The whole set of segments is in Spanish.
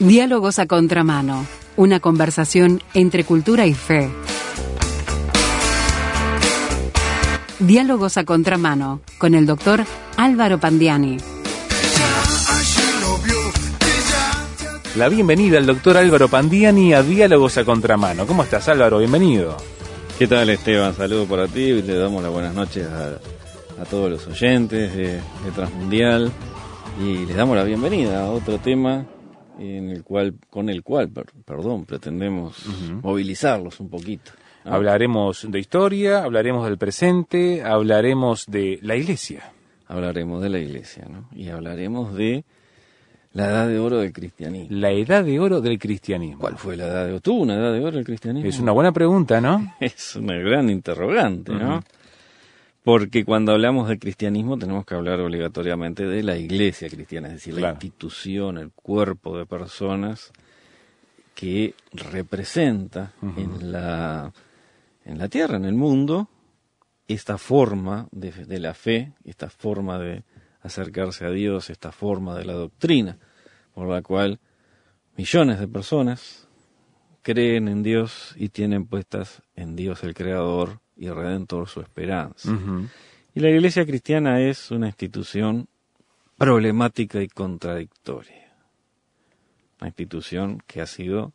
Diálogos a contramano. Una conversación entre cultura y fe. Diálogos a contramano con el doctor Álvaro Pandiani. La bienvenida al doctor Álvaro Pandiani a Diálogos a Contramano. ¿Cómo estás Álvaro? Bienvenido. ¿Qué tal Esteban? Saludos para ti y le damos las buenas noches a, a todos los oyentes de, de, Transmundial y les damos la bienvenida a otro tema en el cual, con el cual, per, perdón, pretendemos uh -huh. movilizarlos un poquito. ¿no? Hablaremos de historia, hablaremos del presente, hablaremos de la iglesia. Hablaremos de la iglesia, ¿no? Y hablaremos de la edad de oro del cristianismo. La edad de oro del cristianismo. ¿Cuál fue la edad de oro? ¿Tuvo una edad de oro el cristianismo? Es una buena pregunta, ¿no? Es una gran interrogante, ¿no? Uh -huh. Porque cuando hablamos del cristianismo tenemos que hablar obligatoriamente de la iglesia cristiana, es decir, claro. la institución, el cuerpo de personas que representa uh -huh. en, la, en la tierra, en el mundo, esta forma de, de la fe, esta forma de, acercarse a Dios, esta forma de la doctrina, por la cual millones de personas creen en Dios y tienen puestas en Dios el Creador y Redentor su esperanza. Uh -huh. Y la Iglesia cristiana es una institución problemática y contradictoria. Una institución que ha sido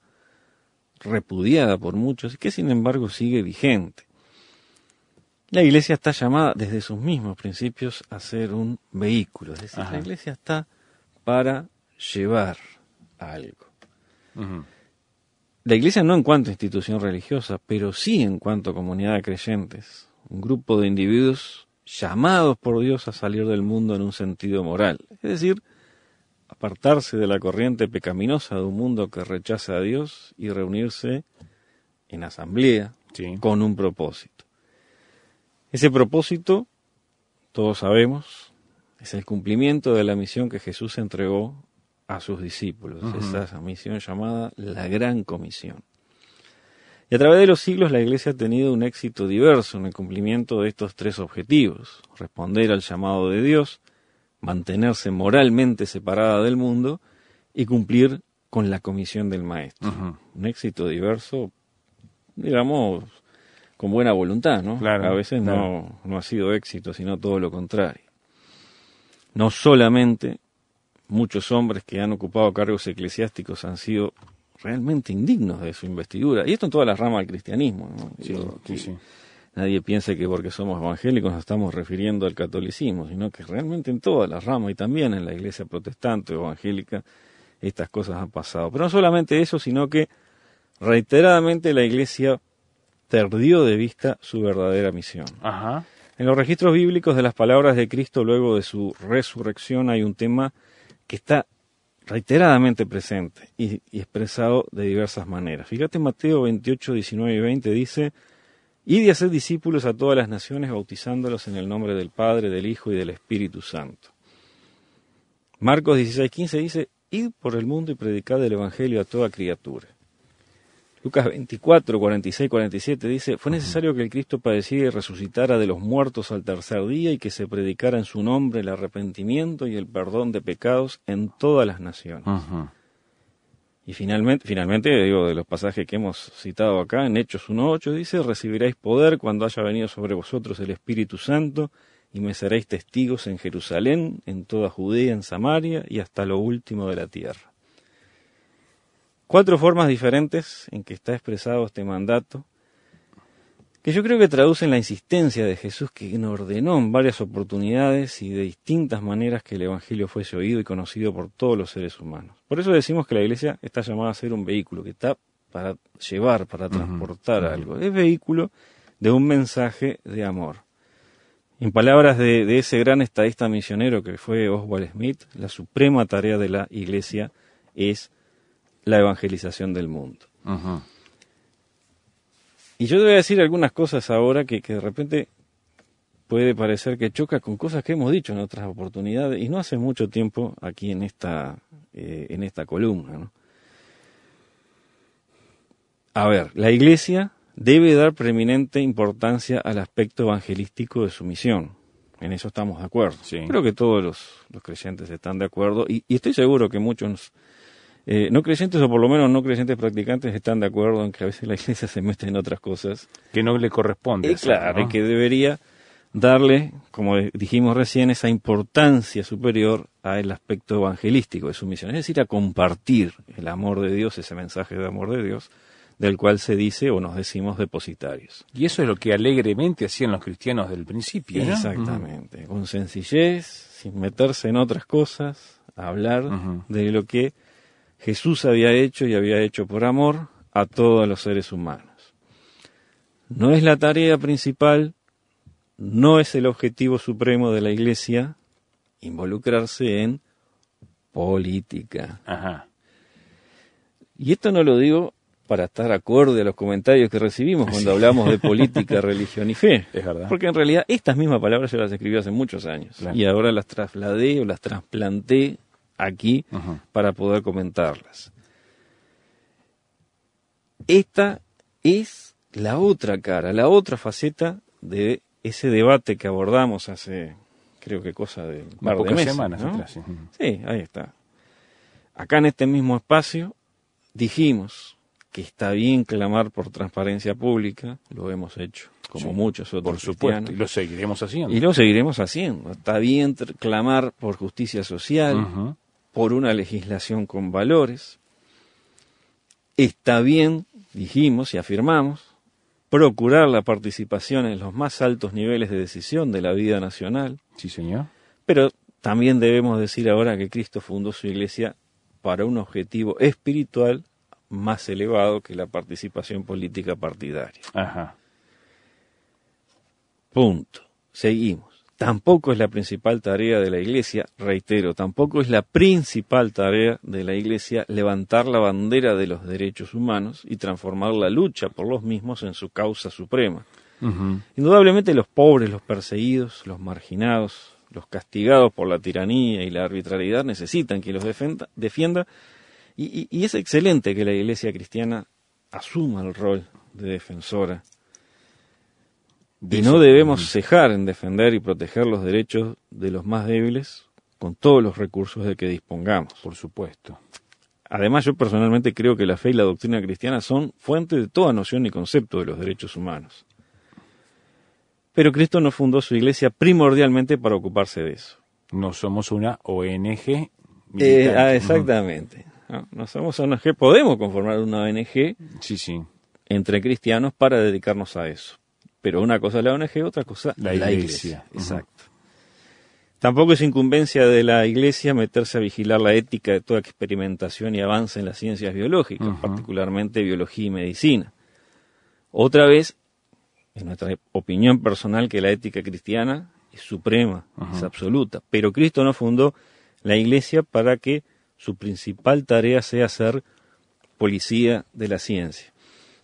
repudiada por muchos y que sin embargo sigue vigente. La iglesia está llamada desde sus mismos principios a ser un vehículo, es decir, Ajá. la iglesia está para llevar algo. Uh -huh. La iglesia no en cuanto a institución religiosa, pero sí en cuanto a comunidad de creyentes, un grupo de individuos llamados por Dios a salir del mundo en un sentido moral, es decir, apartarse de la corriente pecaminosa de un mundo que rechaza a Dios y reunirse en asamblea sí. con un propósito. Ese propósito, todos sabemos, es el cumplimiento de la misión que Jesús entregó a sus discípulos, uh -huh. esa misión llamada la Gran Comisión. Y a través de los siglos la Iglesia ha tenido un éxito diverso en el cumplimiento de estos tres objetivos, responder al llamado de Dios, mantenerse moralmente separada del mundo y cumplir con la comisión del Maestro. Uh -huh. Un éxito diverso, digamos, con buena voluntad, ¿no? Claro, a veces claro. no, no ha sido éxito, sino todo lo contrario. No solamente muchos hombres que han ocupado cargos eclesiásticos han sido realmente indignos de su investidura, y esto en todas las ramas del cristianismo, ¿no? Sí, Digo, sí, sí. Nadie piense que porque somos evangélicos nos estamos refiriendo al catolicismo, sino que realmente en todas las ramas y también en la iglesia protestante o evangélica estas cosas han pasado. Pero no solamente eso, sino que reiteradamente la iglesia perdió de vista su verdadera misión. Ajá. En los registros bíblicos de las palabras de Cristo luego de su resurrección hay un tema que está reiteradamente presente y, expresado de diversas maneras. Fíjate Mateo 28, 19 y 20 dice, y hacer discípulos a todas las naciones bautizándolos en el nombre del Padre, del Hijo y del Espíritu Santo. Marcos 16, 15 dice, Id por el mundo y predicad el Evangelio a toda criatura. Lucas 24, 46, 47 dice, fue necesario que el Cristo padeciera y resucitara de los muertos al tercer día y que se predicara en su nombre el arrepentimiento y el perdón de pecados en todas las naciones. Uh -huh. Y finalmente, finalmente, digo, de los pasajes que hemos citado acá, en Hechos 1.8 dice, recibiréis poder cuando haya venido sobre vosotros el Espíritu Santo y me seréis testigos en Jerusalén, en toda Judea, en Samaria y hasta lo último de la tierra cuatro formas diferentes en que está expresado este mandato, que yo creo que traducen la insistencia de Jesús que ordenó en varias oportunidades y de distintas maneras que el Evangelio fuese oído y conocido por todos los seres humanos. Por eso decimos que la Iglesia está llamada a ser un vehículo, que está para llevar, para transportar uh -huh. algo. Es vehículo de un mensaje de amor. En palabras de, de ese gran estadista misionero que fue Oswald Smith, la suprema tarea de la Iglesia es la evangelización del mundo. Uh -huh. Y yo te voy a decir algunas cosas ahora que, que, de repente puede parecer que choca con cosas que hemos dicho en otras oportunidades y no hace mucho tiempo aquí en esta, eh, en esta columna. ¿no? A ver, la Iglesia debe dar preeminente importancia al aspecto evangelístico de su misión. En eso estamos de acuerdo. Sí. Creo que todos los, los creyentes están de acuerdo y, y estoy seguro que muchos Eh, no creyentes o por lo menos no creyentes practicantes están de acuerdo en que a veces la iglesia se mete en otras cosas. Que no le corresponde. Eh, claro, que debería darle, como dijimos recién, esa importancia superior al aspecto evangelístico de su misión, es decir, a compartir el amor de Dios, ese mensaje de amor de Dios, del cual se dice o nos decimos depositarios. Y eso es lo que alegremente hacían los cristianos del principio. Exactamente, con sencillez, sin meterse en otras cosas, hablar de lo que Jesús había hecho y había hecho por amor a todos los seres humanos. No es la tarea principal, no es el objetivo supremo de la Iglesia involucrarse en política. Y esto no lo digo para estar acorde a los comentarios que recibimos cuando hablamos de política, religión y fe. Es verdad. Porque en realidad estas mismas palabras yo las escribí hace muchos años y ahora las trasladé o las trasplanté aquí para poder comentarlas. Esta es la otra cara, la otra faceta de ese debate que abordamos hace, creo que cosa de un par de meses, semanas sí, ahí está. Acá en este mismo espacio dijimos que está bien clamar por transparencia pública, lo hemos hecho, como muchos otros. Por supuesto, y lo seguiremos haciendo. Y lo seguiremos haciendo. Está bien clamar por justicia social, por una legislación con valores. Está bien, dijimos y afirmamos, procurar la participación en los más altos niveles de decisión de la vida nacional. Sí, señor. Pero también debemos decir ahora que Cristo fundó su iglesia para un objetivo espiritual más elevado que la participación política partidaria. Ajá. Punto. Seguimos tampoco es la principal tarea de la Iglesia, reitero, tampoco es la principal tarea de la Iglesia levantar la bandera de los derechos humanos y transformar la lucha por los mismos en su causa suprema. Indudablemente los pobres, los perseguidos, los marginados, los castigados por la tiranía y la arbitrariedad necesitan que los defienda y, y es excelente que la Iglesia cristiana asuma el rol de defensora y no debemos cejar en defender y proteger los derechos de los más débiles con todos los recursos de que dispongamos. Por supuesto. Además, yo personalmente creo que la fe y la doctrina cristiana son fuente de toda noción y concepto de los derechos humanos. Pero Cristo no fundó su iglesia primordialmente para ocuparse de eso. No somos una ONG. Eh, ah, exactamente. No, somos ONG. Podemos conformar una ONG sí, sí. entre cristianos para dedicarnos a eso. Pero una cosa es la ONG, otra cosa la, la iglesia. Exacto. Tampoco es incumbencia de la iglesia meterse a vigilar la ética de toda experimentación y avance en las ciencias biológicas, particularmente biología y medicina. Otra vez, es nuestra opinión personal que la ética cristiana es suprema, es absoluta, pero Cristo no fundó la iglesia para que su principal tarea sea ser policía de la ciencia.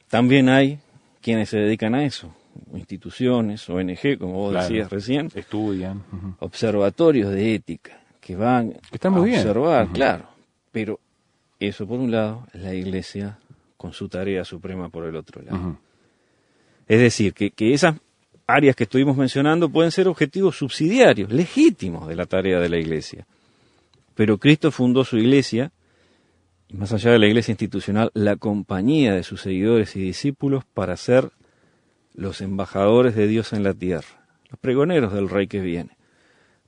También hay quienes se dedican a eso, instituciones, ONG, como vos decías recién, estudian, observatorios de ética que van a observar, claro, pero eso por un lado, la Iglesia con su tarea suprema por el otro lado. Es decir, que, que esas áreas que estuvimos mencionando pueden ser objetivos subsidiarios, legítimos de la tarea de la Iglesia. Pero Cristo fundó su Iglesia, y más allá de la Iglesia institucional, la compañía de sus seguidores y discípulos para ser los embajadores de Dios en la tierra, los pregoneros del Rey que viene,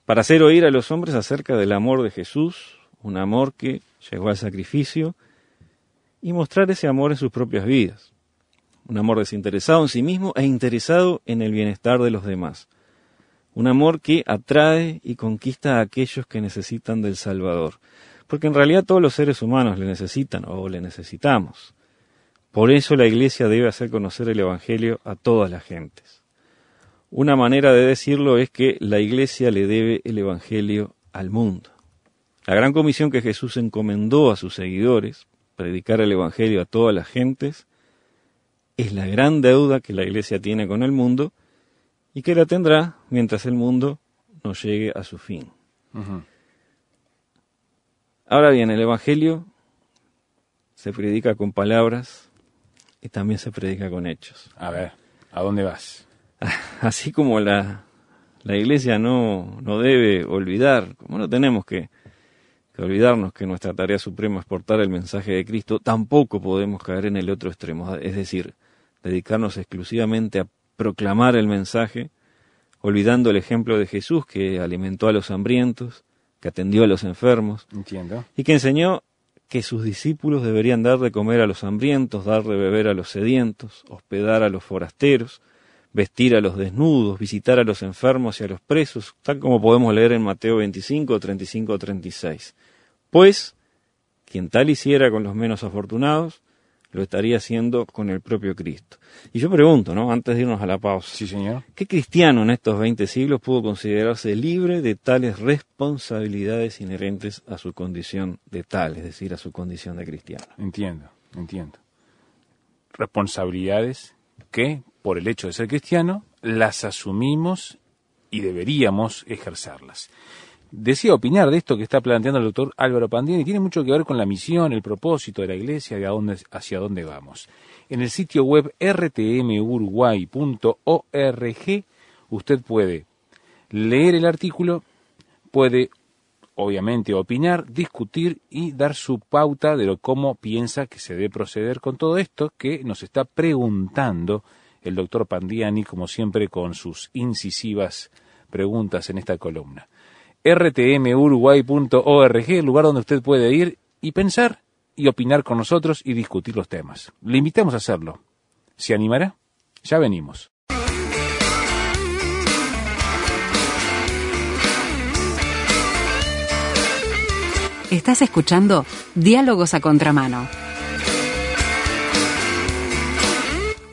para hacer oír a los hombres acerca del amor de Jesús, un amor que llegó al sacrificio, y mostrar ese amor en sus propias vidas, un amor desinteresado en sí mismo e interesado en el bienestar de los demás, un amor que atrae y conquista a aquellos que necesitan del Salvador, porque en realidad todos los seres humanos le necesitan o le necesitamos. Por eso la Iglesia debe hacer conocer el Evangelio a todas las gentes. Una manera de decirlo es que la Iglesia le debe el Evangelio al mundo. La gran comisión que Jesús encomendó a sus seguidores, predicar el Evangelio a todas las gentes, es la gran deuda que la Iglesia tiene con el mundo y que la tendrá mientras el mundo no llegue a su fin. Ahora bien, el Evangelio se predica con palabras, y también se predica con hechos. A ver, ¿a dónde vas? Así como la, la iglesia no, no debe olvidar, como no tenemos que, que olvidarnos que nuestra tarea suprema es portar el mensaje de Cristo, tampoco podemos caer en el otro extremo, es decir, dedicarnos exclusivamente a proclamar el mensaje, olvidando el ejemplo de Jesús que alimentó a los hambrientos, que atendió a los enfermos, Entiendo. y que enseñó que sus discípulos deberían dar de comer a los hambrientos, dar de beber a los sedientos, hospedar a los forasteros, vestir a los desnudos, visitar a los enfermos y a los presos, tal como podemos leer en Mateo 25, 35, 36. Pues, quien tal hiciera con los menos afortunados, lo estaría haciendo con el propio Cristo. Y yo pregunto, ¿no? Antes de irnos a la pausa. Sí, señor. ¿Qué cristiano en estos 20 siglos pudo considerarse libre de tales responsabilidades inherentes a su condición de tal, es decir, a su condición de cristiano? Entiendo, entiendo. Responsabilidades que, por el hecho de ser cristiano, las asumimos y deberíamos ejercerlas. Decía opinar de esto que está planteando el doctor Álvaro Pandiani, tiene mucho que ver con la misión, el propósito de la Iglesia, de dónde, hacia dónde vamos. En el sitio web rtmuruguay.org usted puede leer el artículo, puede obviamente opinar, discutir y dar su pauta de lo cómo piensa que se debe proceder con todo esto que nos está preguntando el doctor Pandiani, como siempre, con sus incisivas preguntas en esta columna. rtmuruguay.org, el lugar donde usted puede ir y pensar y opinar con nosotros y discutir los temas. Le invitamos a hacerlo. ¿Se animará? Ya venimos. Estás escuchando Diálogos a Contramano.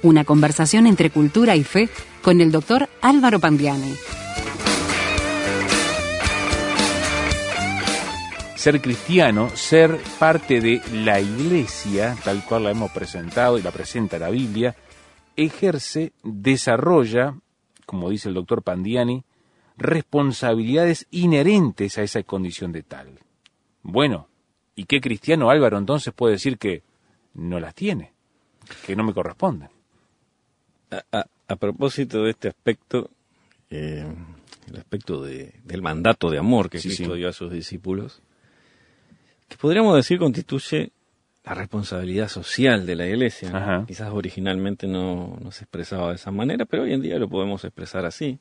Una conversación entre cultura y fe con el doctor Álvaro Pandiani. Ser cristiano, ser parte de la iglesia, tal cual la hemos presentado y la presenta la Biblia, ejerce, desarrolla, como dice el doctor Pandiani, responsabilidades inherentes a esa condición de tal. Bueno, ¿y qué cristiano Álvaro entonces puede decir que no las tiene? Que no me corresponden. A, a, a propósito de este aspecto, eh, el aspecto de, del mandato de amor que Sí, Cristo sí. dio a sus discípulos, que podríamos decir constituye la responsabilidad social de la iglesia. Quizás originalmente no, no se expresaba de esa manera, pero hoy en día lo podemos expresar así.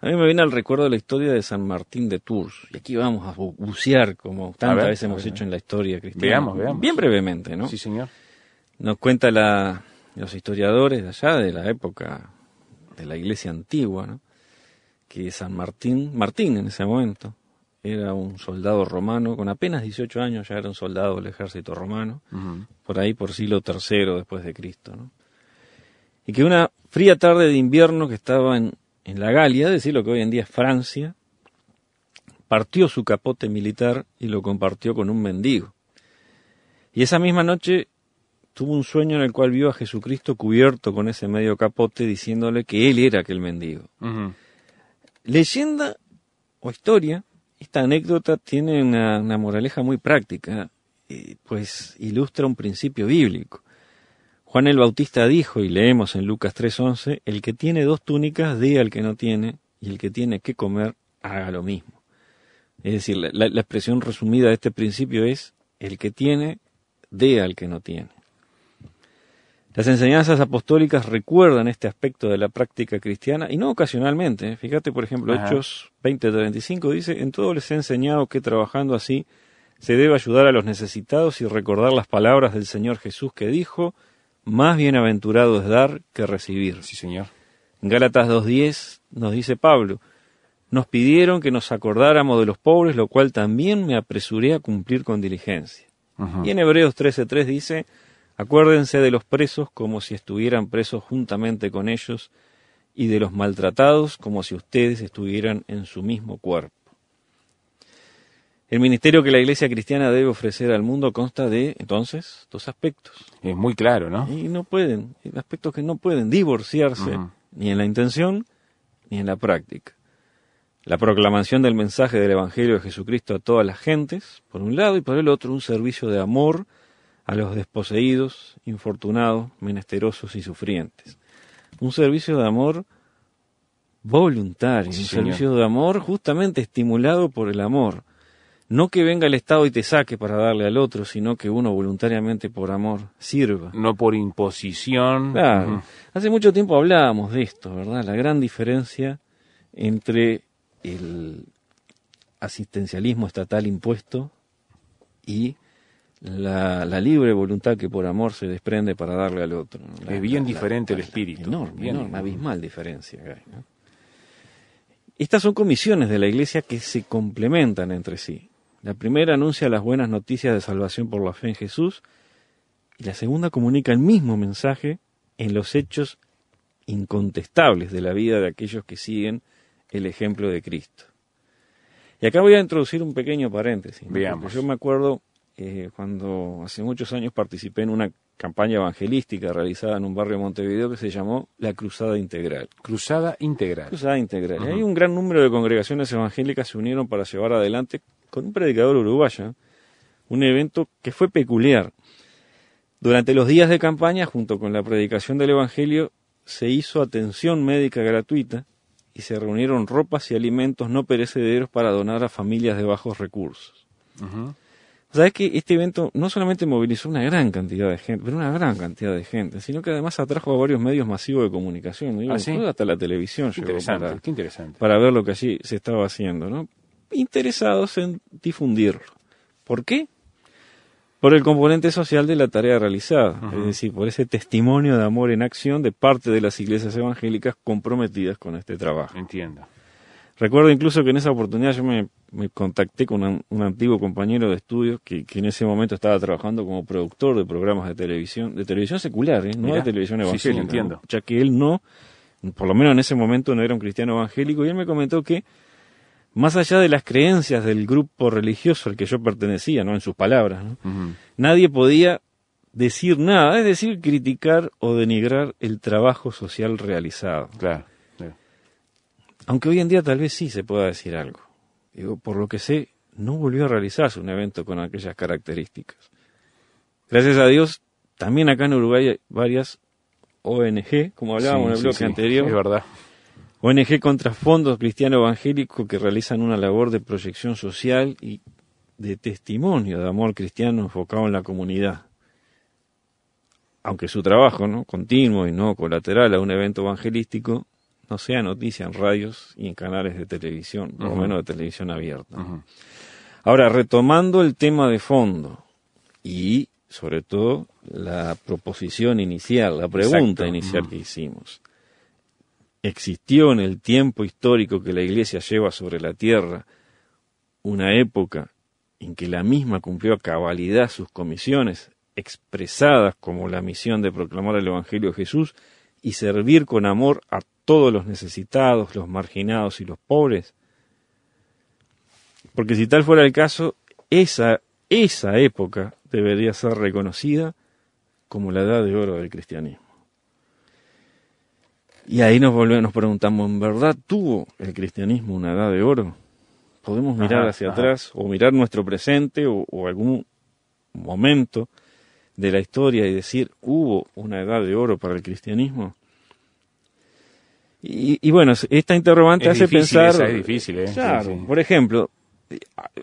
A mí me viene al recuerdo la historia de San Martín de Tours, y aquí vamos a bu- bucear como tantas veces hemos hecho en la historia cristiana. Veamos, veamos. Bien brevemente, ¿no? Sí, señor. Nos cuenta la, los historiadores de allá, de la época de la iglesia antigua, ¿no? que San Martín, Martín en ese momento, era un soldado romano, con apenas 18 años ya era un soldado del ejército romano, por ahí por siglo III después de Cristo. ¿no? Y que una fría tarde de invierno que estaba en, en la Galia, es decir, lo que hoy en día es Francia, partió su capote militar y lo compartió con un mendigo. Y esa misma noche tuvo un sueño en el cual vio a Jesucristo cubierto con ese medio capote diciéndole que él era aquel mendigo. Leyenda o historia, esta anécdota tiene una, moraleja muy práctica, pues ilustra un principio bíblico. Juan el Bautista dijo, y leemos en Lucas 3:11, el que tiene dos túnicas dé al que no tiene, y el que tiene que comer haga lo mismo. Es decir, la- la expresión resumida de este principio es, el que tiene dé al que no tiene. Las enseñanzas apostólicas recuerdan este aspecto de la práctica cristiana y no ocasionalmente. ¿eh? Fíjate, por ejemplo, Ajá. Hechos 20:35 dice, en todo les he enseñado que trabajando así se debe ayudar a los necesitados y recordar las palabras del Señor Jesús que dijo, más bienaventurado es dar que recibir. Sí, señor. En Gálatas 2.10 nos dice Pablo, nos pidieron que nos acordáramos de los pobres, lo cual también me apresuré a cumplir con diligencia. Y en Hebreos 13.3 dice, acuérdense de los presos como si estuvieran presos juntamente con ellos, y de los maltratados como si ustedes estuvieran en su mismo cuerpo. El ministerio que la iglesia cristiana debe ofrecer al mundo consta de, entonces, dos aspectos. Es muy claro, ¿no? Y no pueden, aspectos que no pueden divorciarse ni en la intención ni en la práctica. La proclamación del mensaje del Evangelio de Jesucristo a todas las gentes, por un lado, y por el otro, un servicio de amor a los desposeídos, infortunados, menesterosos y sufrientes. Un servicio de amor voluntario, Sí, un señor. servicio de amor justamente estimulado por el amor. no que venga el Estado y te saque para darle al otro, sino que uno voluntariamente por amor sirva. No por imposición. Claro. Hace mucho tiempo hablábamos de esto, ¿verdad? La gran diferencia entre el asistencialismo estatal impuesto y la, libre voluntad que por amor se desprende para darle al otro. es bien diferente el espíritu. Enorme, enorme, abismal diferencia. Estas son comisiones de la Iglesia que se complementan entre sí. La primera anuncia las buenas noticias de salvación por la fe en Jesús y la segunda comunica el mismo mensaje en los hechos incontestables de la vida de aquellos que siguen el ejemplo de Cristo. Y acá voy a introducir un pequeño paréntesis. Veamos. Yo me acuerdo eh, cuando hace muchos años participé en una campaña evangelística realizada en un barrio de Montevideo que se llamó la Cruzada Integral. Cruzada Integral. Cruzada Integral. Hay un gran número de congregaciones evangélicas se unieron para llevar adelante con un predicador uruguayo un evento que fue peculiar. Durante los días de campaña, junto con la predicación del Evangelio, se hizo atención médica gratuita y se reunieron ropas y alimentos no perecederos para donar a familias de bajos recursos. Sabes que este evento no solamente movilizó una gran cantidad de gente, pero una gran cantidad de gente, sino que además atrajo a varios medios masivos de comunicación, ¿Ah, hasta la televisión interesante, para, qué interesante. para ver lo que allí se estaba haciendo, ¿no? Interesados en difundirlo. ¿Por qué? Por el componente social de la tarea realizada, es decir, por ese testimonio de amor en acción de parte de las iglesias evangélicas comprometidas con este trabajo. Entiendo. Recuerdo incluso que en esa oportunidad yo me, contacté con un, antiguo compañero de estudios que, en ese momento estaba trabajando como productor de programas de televisión, de televisión secular, ¿eh? no de televisión evangélica. entiendo. Ya que él no, por lo menos en ese momento no era un cristiano evangélico, y él me comentó que más allá de las creencias del grupo religioso al que yo pertenecía, ¿no? En sus palabras, nadie podía decir nada, es decir, criticar o denigrar el trabajo social realizado. Claro. Aunque hoy en día tal vez sí se pueda decir algo. Digo, por lo que sé, no volvió a realizarse un evento con aquellas características. Gracias a Dios, también acá en Uruguay hay varias ONG, como hablábamos en el bloque anterior. Es verdad. ONG contra fondos cristiano evangélico que realizan una labor de proyección social y de testimonio de amor cristiano enfocado en la comunidad. Aunque su trabajo, ¿no? continuo y no colateral a un evento evangelístico, no sea noticia en radios y en canales de televisión, por lo menos de televisión abierta. Ahora, retomando el tema de fondo y sobre todo la proposición inicial, la pregunta inicial que hicimos. ¿Existió en el tiempo histórico que la Iglesia lleva sobre la tierra una época en que la misma cumplió a cabalidad sus comisiones expresadas como la misión de proclamar el Evangelio de Jesús y servir con amor a todos los necesitados, los marginados y los pobres? Porque si tal fuera el caso, esa, esa época debería ser reconocida como la edad de oro del cristianismo. Y ahí nos volvemos, nos preguntamos, ¿en verdad tuvo el cristianismo una edad de oro? Podemos mirar hacia atrás o mirar nuestro presente o, o, algún momento de la historia y decir, ¿hubo una edad de oro para el cristianismo? Y, bueno, esta interrogante hace pensar... es difícil, ¿eh? Por ejemplo,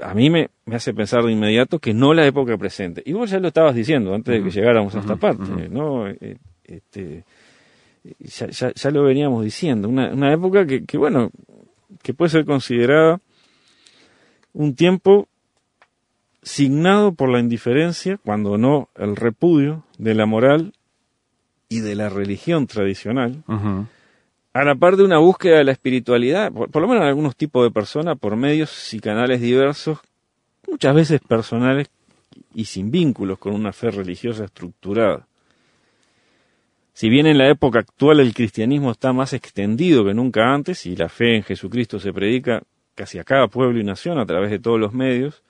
a mí me, hace pensar de inmediato que no la época presente. Y vos ya lo estabas diciendo antes de que llegáramos a esta parte, ¿no? Eh, este, ya, ya, lo veníamos diciendo. Una, una época que, que, bueno, que puede ser considerada un tiempo signado por la indiferencia, cuando no el repudio de la moral y de la religión tradicional a la par de una búsqueda de la espiritualidad, por, lo menos en algunos tipos de personas, por medios y canales diversos, muchas veces personales y sin vínculos con una fe religiosa estructurada. Si bien en la época actual el cristianismo está más extendido que nunca antes y la fe en Jesucristo se predica casi a cada pueblo y nación a través de todos los medios,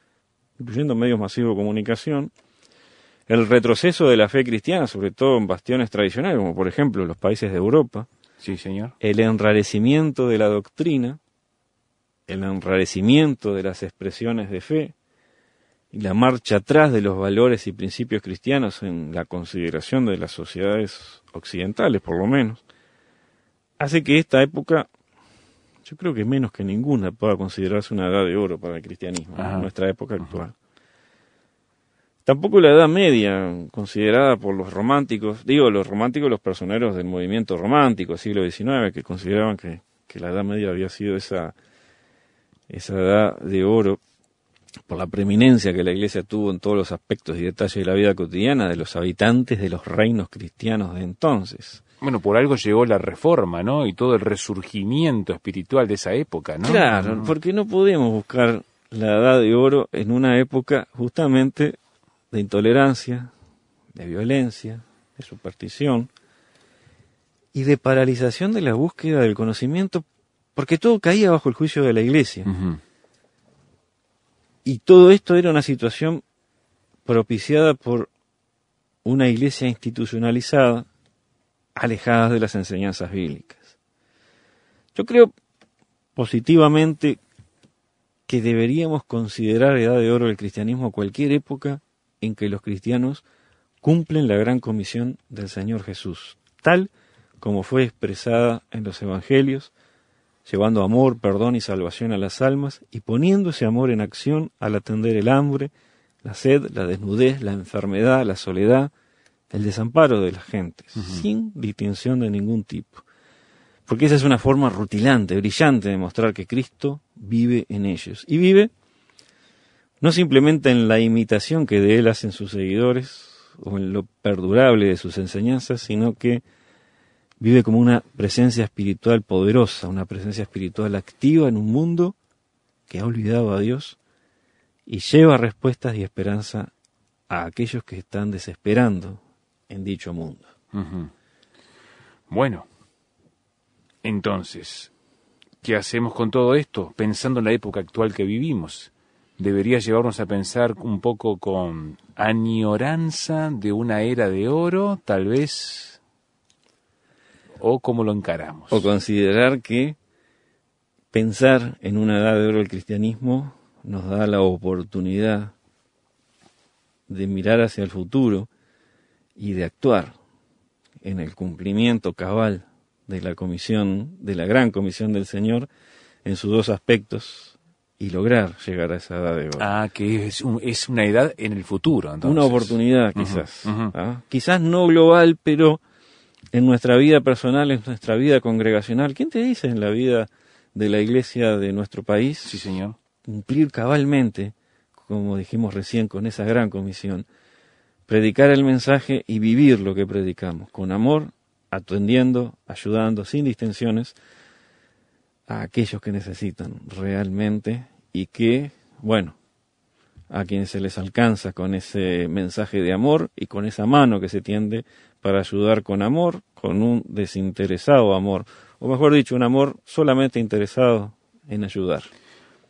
incluyendo medios masivos de comunicación, el retroceso de la fe cristiana, sobre todo en bastiones tradicionales, como por ejemplo los países de Europa, Sí, señor. El enrarecimiento de la doctrina, el enrarecimiento de las expresiones de fe y la marcha atrás de los valores y principios cristianos en la consideración de las sociedades occidentales, por lo menos, hace que esta época yo creo que menos que ninguna pueda considerarse una edad de oro para el cristianismo en nuestra época actual. Tampoco la Edad Media, considerada por los románticos, digo los románticos, los personeros del movimiento romántico, siglo XIX, que consideraban que, la Edad Media había sido esa, esa edad de oro por la preeminencia que la Iglesia tuvo en todos los aspectos y detalles de la vida cotidiana de los habitantes de los reinos cristianos de entonces. Bueno, por algo llegó la reforma, ¿no? Y todo el resurgimiento espiritual de esa época, ¿no? Claro, porque no podemos buscar la edad de oro en una época justamente de intolerancia, de violencia, de superstición y de paralización de la búsqueda del conocimiento, porque todo caía bajo el juicio de la iglesia. Y todo esto era una situación propiciada por una iglesia institucionalizada, alejada de las enseñanzas bíblicas. Yo creo positivamente que deberíamos considerar edad de oro del cristianismo cualquier época en que los cristianos cumplen la gran comisión del Señor Jesús, tal como fue expresada en los Evangelios, llevando amor, perdón y salvación a las almas y poniendo ese amor en acción al atender el hambre, la sed, la desnudez, la enfermedad, la soledad, el desamparo de la gente, sin distinción de ningún tipo. Porque esa es una forma rutilante, brillante de mostrar que Cristo vive en ellos. Y vive no simplemente en la imitación que de él hacen sus seguidores o en lo perdurable de sus enseñanzas, sino que vive como una presencia espiritual poderosa, una presencia espiritual activa en un mundo que ha olvidado a Dios y lleva respuestas y esperanza a aquellos que están desesperando en dicho mundo. Bueno, entonces, ¿qué hacemos con todo esto pensando en la época actual que vivimos? Debería llevarnos a pensar un poco con añoranza de una era de oro, tal vez, o cómo lo encaramos. O considerar que pensar en una edad de oro del cristianismo nos da la oportunidad de mirar hacia el futuro y de actuar en el cumplimiento cabal de la comisión, de la gran comisión del Señor, en sus dos aspectos, y lograr llegar a esa edad de oro. Ah, que es, es una edad en el futuro. Entonces. Una oportunidad quizás. ¿ah? Quizás no global, pero en nuestra vida personal, en nuestra vida congregacional. ¿Quién te dice en la vida de la iglesia de nuestro país? Sí, señor. Cumplir cabalmente, como dijimos recién, con esa gran comisión. Predicar el mensaje y vivir lo que predicamos, con amor, atendiendo, ayudando, sin distensiones a aquellos que necesitan realmente y que, bueno, a quienes se les alcanza con ese mensaje de amor y con esa mano que se tiende para ayudar con amor, con un desinteresado amor, o mejor dicho, un amor solamente interesado en ayudar.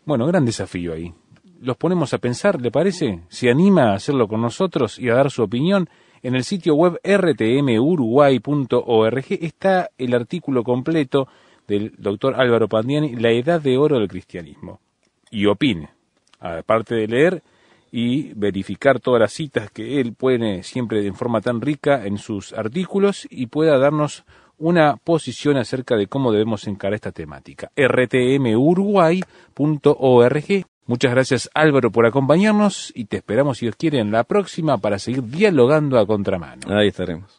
Bueno, gran desafío ahí. Los ponemos a pensar, ¿le parece? ¿Se anima a hacerlo con nosotros y a dar su opinión? En el sitio web rtmuruguay.org está el artículo completo del doctor Álvaro Pandiani, La Edad de Oro del Cristianismo. Y opine, aparte de leer y verificar todas las citas que él pone siempre en forma tan rica en sus artículos y pueda darnos una posición acerca de cómo debemos encarar esta temática. rtmuruguay.org. Muchas gracias Álvaro por acompañarnos y te esperamos si Dios quiere en la próxima para seguir dialogando a contramano. Ahí estaremos.